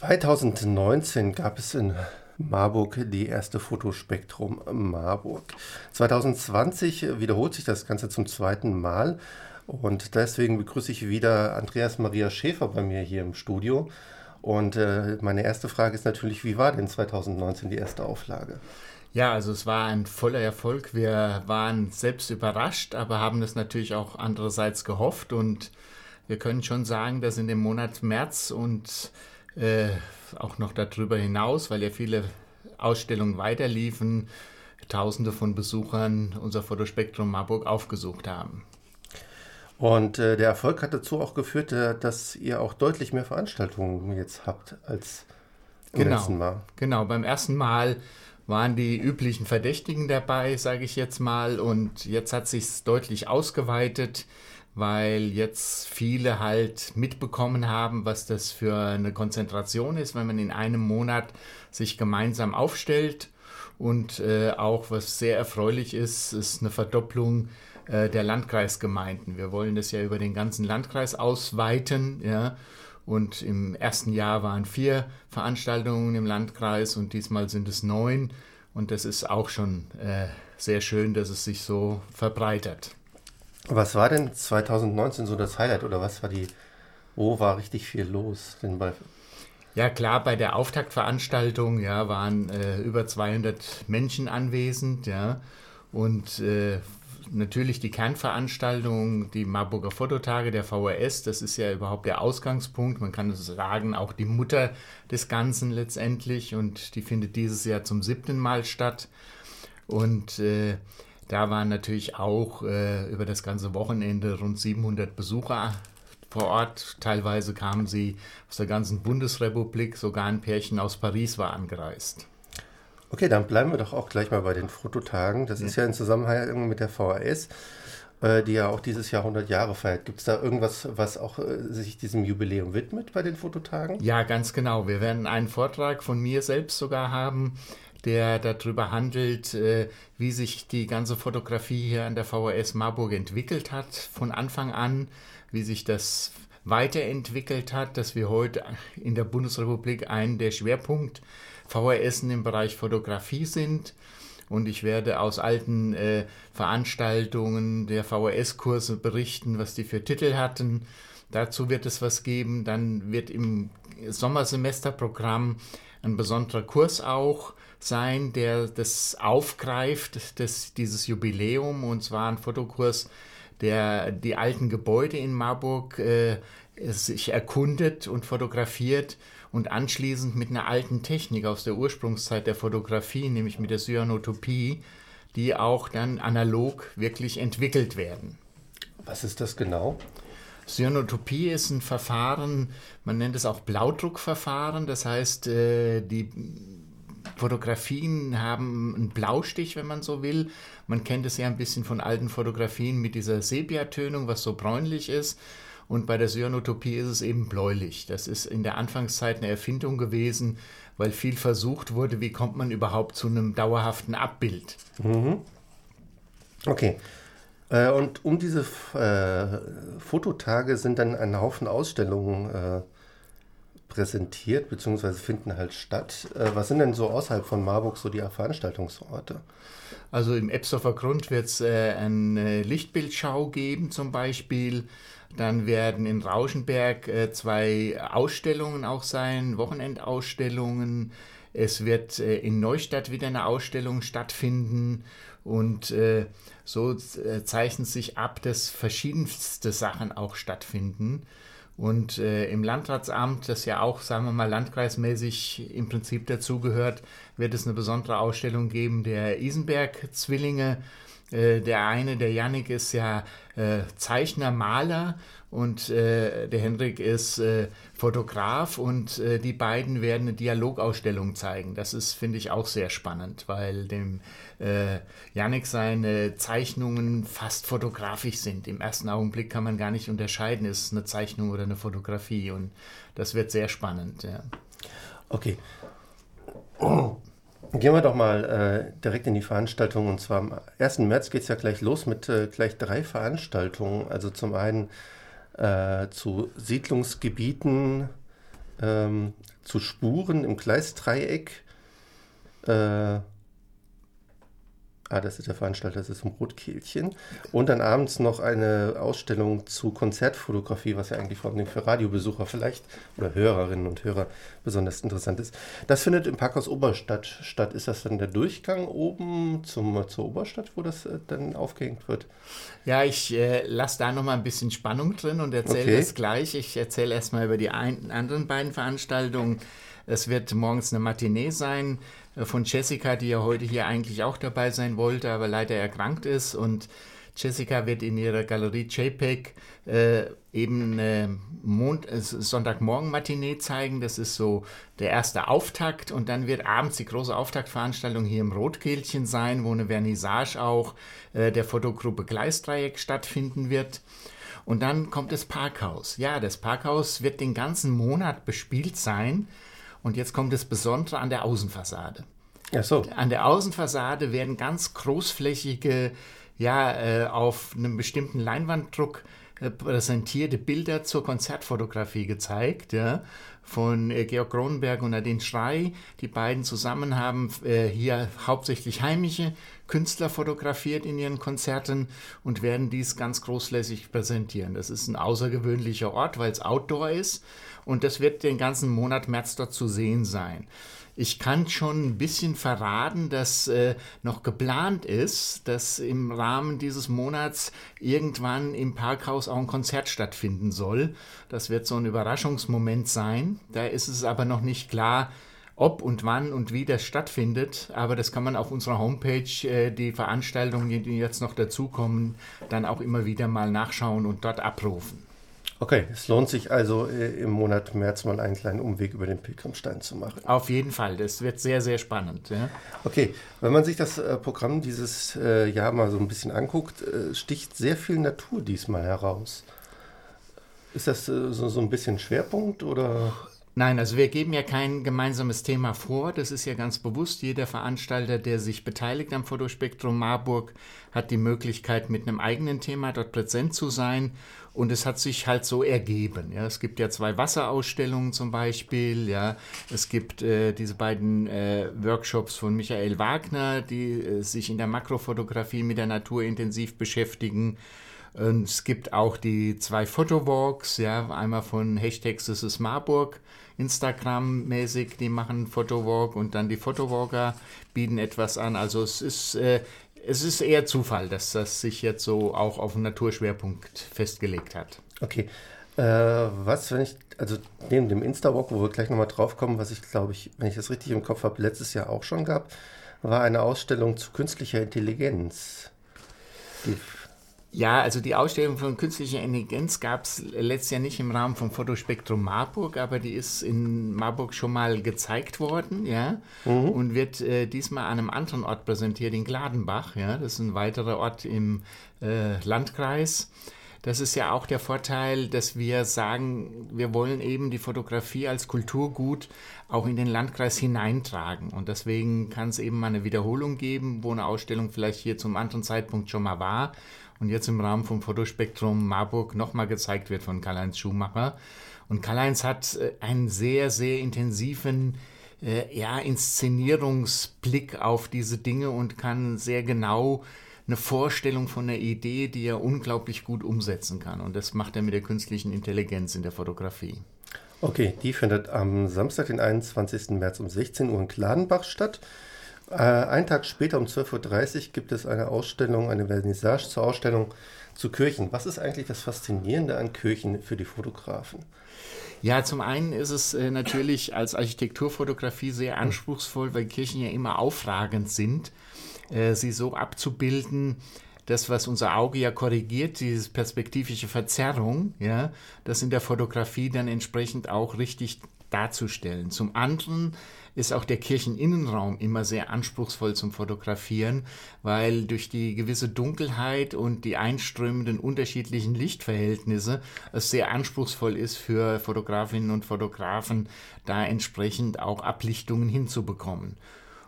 2019 gab es in Marburg die erste Fotospektrum Marburg. 2020 wiederholt sich das Ganze zum zweiten Mal und deswegen begrüße ich wieder Andreas Maria Schäfer bei mir hier im Studio. Und äh, meine erste Frage ist natürlich, wie war denn 2019 die erste Auflage? Ja, also es war ein voller Erfolg. Wir waren selbst überrascht, aber haben es natürlich auch andererseits gehofft und wir können schon sagen, dass in dem Monat März und äh, auch noch darüber hinaus, weil ja viele Ausstellungen weiterliefen, Tausende von Besuchern unser Fotospektrum Marburg aufgesucht haben. Und äh, der Erfolg hat dazu auch geführt, äh, dass ihr auch deutlich mehr Veranstaltungen jetzt habt als im genau, letzten Mal. Genau, beim ersten Mal waren die üblichen Verdächtigen dabei, sage ich jetzt mal, und jetzt hat sich deutlich ausgeweitet weil jetzt viele halt mitbekommen haben, was das für eine Konzentration ist, wenn man in einem Monat sich gemeinsam aufstellt. Und äh, auch was sehr erfreulich ist, ist eine Verdopplung äh, der Landkreisgemeinden. Wir wollen das ja über den ganzen Landkreis ausweiten. Ja. Und im ersten Jahr waren vier Veranstaltungen im Landkreis und diesmal sind es neun. Und das ist auch schon äh, sehr schön, dass es sich so verbreitert. Was war denn 2019 so das Highlight oder was war die, wo war richtig viel los? Denn bei ja klar, bei der Auftaktveranstaltung ja, waren äh, über 200 Menschen anwesend, ja, und äh, natürlich die Kernveranstaltung, die Marburger Fototage der VHS, das ist ja überhaupt der Ausgangspunkt, man kann sagen, auch die Mutter des Ganzen letztendlich. Und die findet dieses Jahr zum siebten Mal statt. Und äh, da waren natürlich auch äh, über das ganze Wochenende rund 700 Besucher vor Ort. Teilweise kamen sie aus der ganzen Bundesrepublik, sogar ein Pärchen aus Paris war angereist. Okay, dann bleiben wir doch auch gleich mal bei den Fototagen. Das ja. ist ja in Zusammenhang mit der VHS, äh, die ja auch dieses Jahr 100 Jahre feiert. Gibt es da irgendwas, was auch äh, sich diesem Jubiläum widmet bei den Fototagen? Ja, ganz genau. Wir werden einen Vortrag von mir selbst sogar haben der darüber handelt, äh, wie sich die ganze Fotografie hier an der VHS Marburg entwickelt hat von Anfang an, wie sich das weiterentwickelt hat, dass wir heute in der Bundesrepublik einen der Schwerpunkt VHS im Bereich Fotografie sind. Und ich werde aus alten äh, Veranstaltungen der VHS-Kurse berichten, was die für Titel hatten. Dazu wird es was geben. Dann wird im Sommersemesterprogramm ein besonderer Kurs auch sein, der das aufgreift, das, dieses Jubiläum, und zwar ein Fotokurs, der die alten Gebäude in Marburg äh, sich erkundet und fotografiert und anschließend mit einer alten Technik aus der Ursprungszeit der Fotografie, nämlich mit der Cyanotopie, die auch dann analog wirklich entwickelt werden. Was ist das genau? Cyanotopie ist ein Verfahren, man nennt es auch Blaudruckverfahren, das heißt, äh, die Fotografien haben einen Blaustich, wenn man so will. Man kennt es ja ein bisschen von alten Fotografien mit dieser Sepiatönung, was so bräunlich ist. Und bei der Cyanotopie ist es eben bläulich. Das ist in der Anfangszeit eine Erfindung gewesen, weil viel versucht wurde, wie kommt man überhaupt zu einem dauerhaften Abbild. Mhm. Okay. Äh, und um diese äh, Fototage sind dann ein Haufen Ausstellungen äh, präsentiert, beziehungsweise finden halt statt. Äh, was sind denn so außerhalb von Marburg so die Veranstaltungsorte? Also im Ebsdorfer Grund wird es äh, eine Lichtbildschau geben zum Beispiel. Dann werden in Rauschenberg äh, zwei Ausstellungen auch sein, Wochenendausstellungen. Es wird äh, in Neustadt wieder eine Ausstellung stattfinden und äh, so äh, zeichnet sich ab, dass verschiedenste Sachen auch stattfinden. Und äh, im Landratsamt, das ja auch, sagen wir mal, landkreismäßig im Prinzip dazugehört, wird es eine besondere Ausstellung geben der Isenberg-Zwillinge. Äh, der eine, der Yannick, ist ja äh, Zeichner, Maler und äh, der Hendrik ist äh, Fotograf und äh, die beiden werden eine Dialogausstellung zeigen. Das ist, finde ich, auch sehr spannend, weil dem äh, Janik seine Zeichnungen fast fotografisch sind. Im ersten Augenblick kann man gar nicht unterscheiden, ist es eine Zeichnung oder eine Fotografie und das wird sehr spannend. Ja. Okay. Gehen wir doch mal äh, direkt in die Veranstaltung. Und zwar am 1. März geht es ja gleich los mit äh, gleich drei Veranstaltungen. Also zum einen äh, zu Siedlungsgebieten ähm, zu Spuren im Gleisdreieck. Ah, das ist der Veranstalter, das ist im Rotkehlchen. Und dann abends noch eine Ausstellung zu Konzertfotografie, was ja eigentlich vor allem für Radiobesucher vielleicht oder Hörerinnen und Hörer besonders interessant ist. Das findet im Parkhaus Oberstadt statt. Ist das dann der Durchgang oben zum, zur Oberstadt, wo das äh, dann aufgehängt wird? Ja, ich äh, lasse da nochmal ein bisschen Spannung drin und erzähle okay. das gleich. Ich erzähle erstmal über die ein, anderen beiden Veranstaltungen. Es wird morgens eine Matinee sein von Jessica, die ja heute hier eigentlich auch dabei sein wollte, aber leider erkrankt ist. Und Jessica wird in ihrer Galerie JPEG äh, eben äh, Mond, äh, Sonntagmorgen-Matinee zeigen. Das ist so der erste Auftakt. Und dann wird abends die große Auftaktveranstaltung hier im Rotkehlchen sein, wo eine Vernissage auch äh, der Fotogruppe Gleisdreieck stattfinden wird. Und dann kommt das Parkhaus. Ja, das Parkhaus wird den ganzen Monat bespielt sein. Und jetzt kommt das Besondere an der Außenfassade. Ach so. An der Außenfassade werden ganz großflächige, ja, äh, auf einem bestimmten Leinwanddruck äh, präsentierte Bilder zur Konzertfotografie gezeigt, ja, von äh, Georg Kronenberg und Nadine Schrei. Die beiden zusammen haben äh, hier hauptsächlich heimische Künstler fotografiert in ihren Konzerten und werden dies ganz großflächig präsentieren. Das ist ein außergewöhnlicher Ort, weil es Outdoor ist und das wird den ganzen Monat März dort zu sehen sein. Ich kann schon ein bisschen verraten, dass äh, noch geplant ist, dass im Rahmen dieses Monats irgendwann im Parkhaus auch ein Konzert stattfinden soll. Das wird so ein Überraschungsmoment sein. Da ist es aber noch nicht klar, ob und wann und wie das stattfindet. Aber das kann man auf unserer Homepage, äh, die Veranstaltungen, die jetzt noch dazukommen, dann auch immer wieder mal nachschauen und dort abrufen. Okay, es lohnt sich also äh, im Monat März mal einen kleinen Umweg über den Pilgrimstein zu machen. Auf jeden Fall, das wird sehr, sehr spannend. Ja. Okay, wenn man sich das äh, Programm dieses äh, Jahr mal so ein bisschen anguckt, sticht sehr viel Natur diesmal heraus. Ist das so, so ein bisschen Schwerpunkt oder? Nein, also wir geben ja kein gemeinsames Thema vor. Das ist ja ganz bewusst. Jeder Veranstalter, der sich beteiligt am Fotospektrum Marburg, hat die Möglichkeit, mit einem eigenen Thema dort präsent zu sein. Und es hat sich halt so ergeben. Ja. Es gibt ja zwei Wasserausstellungen zum Beispiel. Ja. Es gibt äh, diese beiden äh, Workshops von Michael Wagner, die äh, sich in der Makrofotografie mit der Natur intensiv beschäftigen. Es gibt auch die zwei Fotowalks, ja, einmal von Hashtags Das ist Marburg Instagram-mäßig, die machen Fotowalk und dann die Fotowalker bieten etwas an. Also es ist, äh, es ist eher Zufall, dass das sich jetzt so auch auf einen Naturschwerpunkt festgelegt hat. Okay. Äh, was, wenn ich, also neben dem Insta-Walk, wo wir gleich nochmal drauf kommen, was ich glaube ich, wenn ich das richtig im Kopf habe, letztes Jahr auch schon gab, war eine Ausstellung zu künstlicher Intelligenz. Die ja, also die Ausstellung von künstlicher Intelligenz gab es letztes Jahr nicht im Rahmen vom Fotospektrum Marburg, aber die ist in Marburg schon mal gezeigt worden, ja, mhm. und wird äh, diesmal an einem anderen Ort präsentiert, in Gladenbach, ja, das ist ein weiterer Ort im äh, Landkreis. Das ist ja auch der Vorteil, dass wir sagen, wir wollen eben die Fotografie als Kulturgut auch in den Landkreis hineintragen. Und deswegen kann es eben mal eine Wiederholung geben, wo eine Ausstellung vielleicht hier zum anderen Zeitpunkt schon mal war und jetzt im Rahmen vom Fotospektrum Marburg nochmal gezeigt wird von Karl-Heinz Schumacher. Und Karl-Heinz hat äh, einen sehr, sehr intensiven äh, ja, Inszenierungsblick auf diese Dinge und kann sehr genau eine Vorstellung von einer Idee, die er unglaublich gut umsetzen kann. Und das macht er mit der künstlichen Intelligenz in der Fotografie. Okay, die findet am Samstag, den 21. März um 16 Uhr in Kladenbach statt. Äh, einen Tag später um 12.30 Uhr gibt es eine Ausstellung, eine Vernissage zur Ausstellung zu Kirchen. Was ist eigentlich das Faszinierende an Kirchen für die Fotografen? Ja, zum einen ist es äh, natürlich als Architekturfotografie sehr anspruchsvoll, weil Kirchen ja immer aufragend sind, äh, sie so abzubilden, das, was unser Auge ja korrigiert, diese perspektivische Verzerrung, ja, das in der Fotografie dann entsprechend auch richtig darzustellen. Zum anderen ist auch der Kircheninnenraum immer sehr anspruchsvoll zum Fotografieren, weil durch die gewisse Dunkelheit und die einströmenden unterschiedlichen Lichtverhältnisse es sehr anspruchsvoll ist für Fotografinnen und Fotografen, da entsprechend auch Ablichtungen hinzubekommen.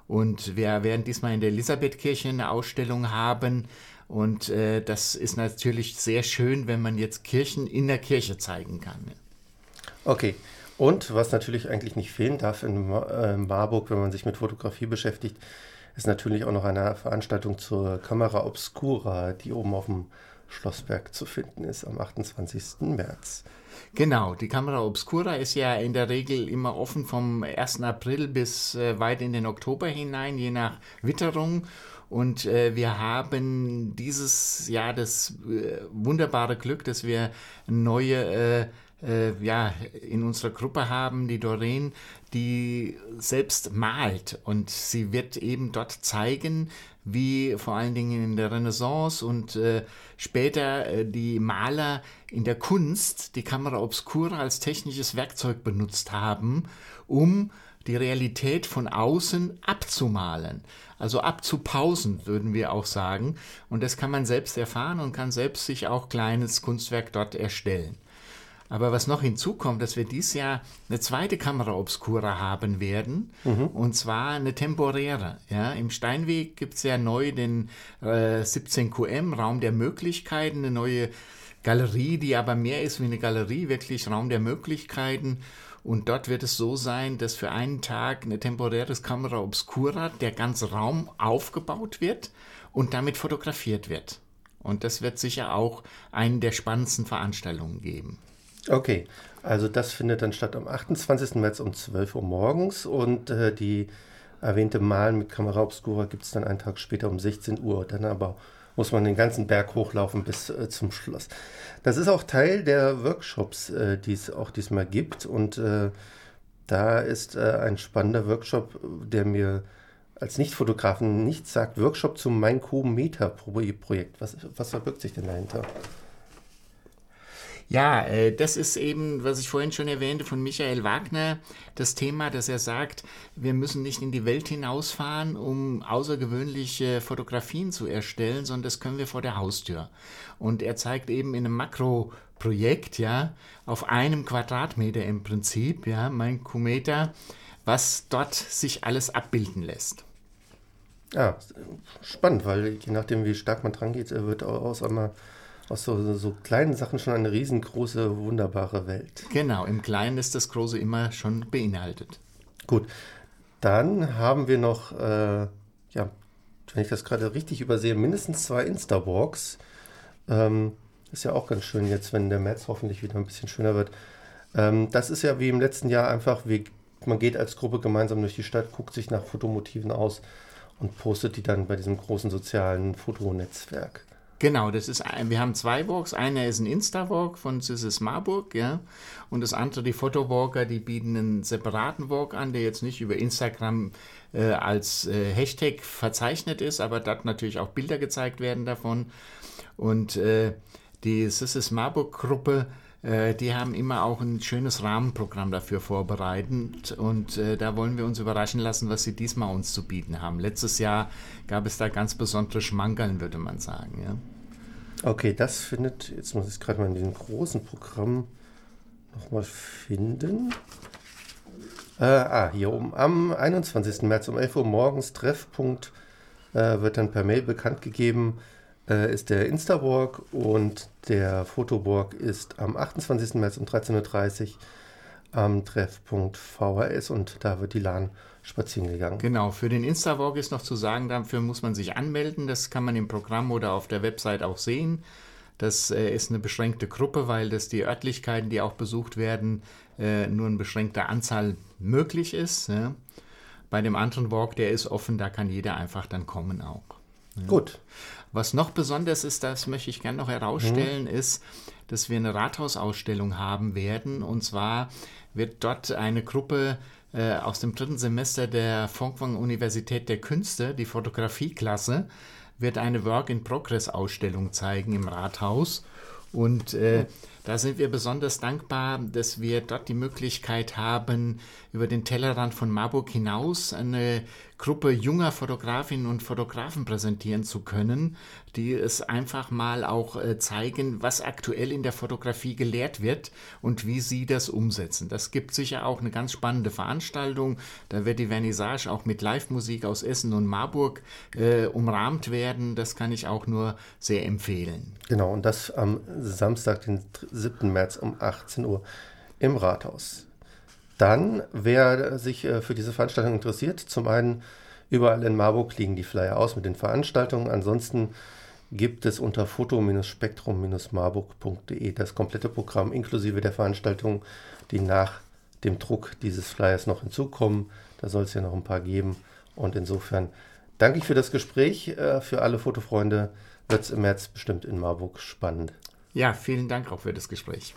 Und wir werden diesmal in der Elisabethkirche eine Ausstellung haben. Und äh, das ist natürlich sehr schön, wenn man jetzt Kirchen in der Kirche zeigen kann. Okay, Und was natürlich eigentlich nicht fehlen darf in äh, Marburg, wenn man sich mit Fotografie beschäftigt, ist natürlich auch noch eine Veranstaltung zur Kamera Obscura, die oben auf dem Schlossberg zu finden ist am 28. März. Genau, die Kamera Obscura ist ja in der Regel immer offen vom 1. April bis äh, weit in den Oktober hinein, je nach Witterung. Und äh, wir haben dieses Jahr das äh, wunderbare Glück, dass wir neue äh, ja, in unserer Gruppe haben, die Doreen, die selbst malt. Und sie wird eben dort zeigen, wie vor allen Dingen in der Renaissance und äh, später äh, die Maler in der Kunst die Kamera Obscura als technisches Werkzeug benutzt haben, um die Realität von außen abzumalen. Also abzupausen, würden wir auch sagen. Und das kann man selbst erfahren und kann selbst sich auch kleines Kunstwerk dort erstellen. Aber was noch hinzukommt, dass wir dieses Jahr eine zweite Kamera Obscura haben werden, mhm. und zwar eine temporäre. Ja, Im Steinweg gibt es ja neu den äh, 17QM, Raum der Möglichkeiten, eine neue Galerie, die aber mehr ist wie eine Galerie, wirklich Raum der Möglichkeiten. Und dort wird es so sein, dass für einen Tag eine temporäres Kamera Obscura der ganze Raum aufgebaut wird und damit fotografiert wird. Und das wird sicher auch eine der spannendsten Veranstaltungen geben. Okay, also das findet dann statt am 28. März um 12 Uhr morgens und äh, die erwähnte Malen mit Kamera Obscura gibt es dann einen Tag später um 16 Uhr. Dann aber muss man den ganzen Berg hochlaufen bis äh, zum Schloss. Das ist auch Teil der Workshops, äh, die es auch diesmal gibt und äh, da ist äh, ein spannender Workshop, der mir als Nichtfotografen nichts sagt. Workshop zum Mein Meter Projekt. Was, was verbirgt sich denn dahinter? Ja, äh, das ist eben, was ich vorhin schon erwähnte, von Michael Wagner, das Thema, dass er sagt, wir müssen nicht in die Welt hinausfahren, um außergewöhnliche Fotografien zu erstellen, sondern das können wir vor der Haustür. Und er zeigt eben in einem Makroprojekt, ja, auf einem Quadratmeter im Prinzip, ja, mein Kometer, was dort sich alles abbilden lässt. Ja, spannend, weil je nachdem, wie stark man dran geht, wird aus einmal aus so, so kleinen Sachen schon eine riesengroße, wunderbare Welt. Genau, im Kleinen ist das Große immer schon beinhaltet. Gut, dann haben wir noch, äh, ja, wenn ich das gerade richtig übersehe, mindestens zwei Insta-Walks. Ähm, ist ja auch ganz schön jetzt, wenn der März hoffentlich wieder ein bisschen schöner wird. Ähm, das ist ja wie im letzten Jahr einfach, wie, man geht als Gruppe gemeinsam durch die Stadt, guckt sich nach Fotomotiven aus und postet die dann bei diesem großen sozialen Fotonetzwerk. Genau, das ist wir haben zwei Walks. Einer ist ein Insta-Walk von Sisses Marburg, ja. Und das andere, die Fotowalker, die bieten einen separaten Walk an, der jetzt nicht über Instagram äh, als äh, Hashtag verzeichnet ist, aber dort natürlich auch Bilder gezeigt werden davon. Und äh, die Sisses Marburg-Gruppe äh, die haben immer auch ein schönes Rahmenprogramm dafür vorbereitet und äh, da wollen wir uns überraschen lassen, was sie diesmal uns zu bieten haben. Letztes Jahr gab es da ganz besondere Schmankerln, würde man sagen. Ja. Okay, das findet, jetzt muss ich gerade mal in diesem großen Programm nochmal finden. Äh, ah, hier oben. Am 21. März um 11 Uhr morgens Treffpunkt äh, wird dann per Mail bekannt gegeben, äh, ist der Insta-Walk und der Fotowalk ist am 28. März um 13.30 Uhr am Treffpunkt VHS und da wird die LAN spazieren gegangen. Genau, für den Insta-Walk ist noch zu sagen, dafür muss man sich anmelden. Das kann man im Programm oder auf der Website auch sehen. Das äh, ist eine beschränkte Gruppe, weil das die Örtlichkeiten, die auch besucht werden, äh, nur in beschränkter Anzahl möglich ist. Ja. Bei dem anderen Walk, der ist offen, da kann jeder einfach dann kommen auch. Ja. Gut. Was noch besonders ist, das möchte ich gerne noch herausstellen, mhm. ist, dass wir eine Rathausausstellung haben werden. Und zwar wird dort eine Gruppe äh, aus dem dritten Semester der Folkwang Universität der Künste, die Fotografieklasse, wird eine Work-in-Progress-Ausstellung zeigen im Rathaus. Und äh, da sind wir besonders dankbar, dass wir dort die Möglichkeit haben, über den Tellerrand von Marburg hinaus eine Gruppe junger Fotografinnen und Fotografen präsentieren zu können, die es einfach mal auch äh, zeigen, was aktuell in der Fotografie gelehrt wird und wie sie das umsetzen. Das gibt sicher auch eine ganz spannende Veranstaltung. Da wird die Vernissage auch mit Live-Musik aus Essen und Marburg äh, umrahmt werden. Das kann ich auch nur sehr empfehlen. Genau, und das am Samstag, den 7. März um 18 Uhr im Rathaus. Dann, wer sich äh, für diese Veranstaltung interessiert, zum einen überall in Marburg liegen die Flyer aus mit den Veranstaltungen. Ansonsten gibt es unter foto-spektrum-marburg.de das komplette Programm inklusive der Veranstaltungen, die nach dem Druck dieses Flyers noch hinzukommen. Da soll es ja noch ein paar geben. Und insofern danke ich für das Gespräch. Äh, für alle Fotofreunde wird es im März bestimmt in Marburg spannend. Ja, vielen Dank auch für das Gespräch.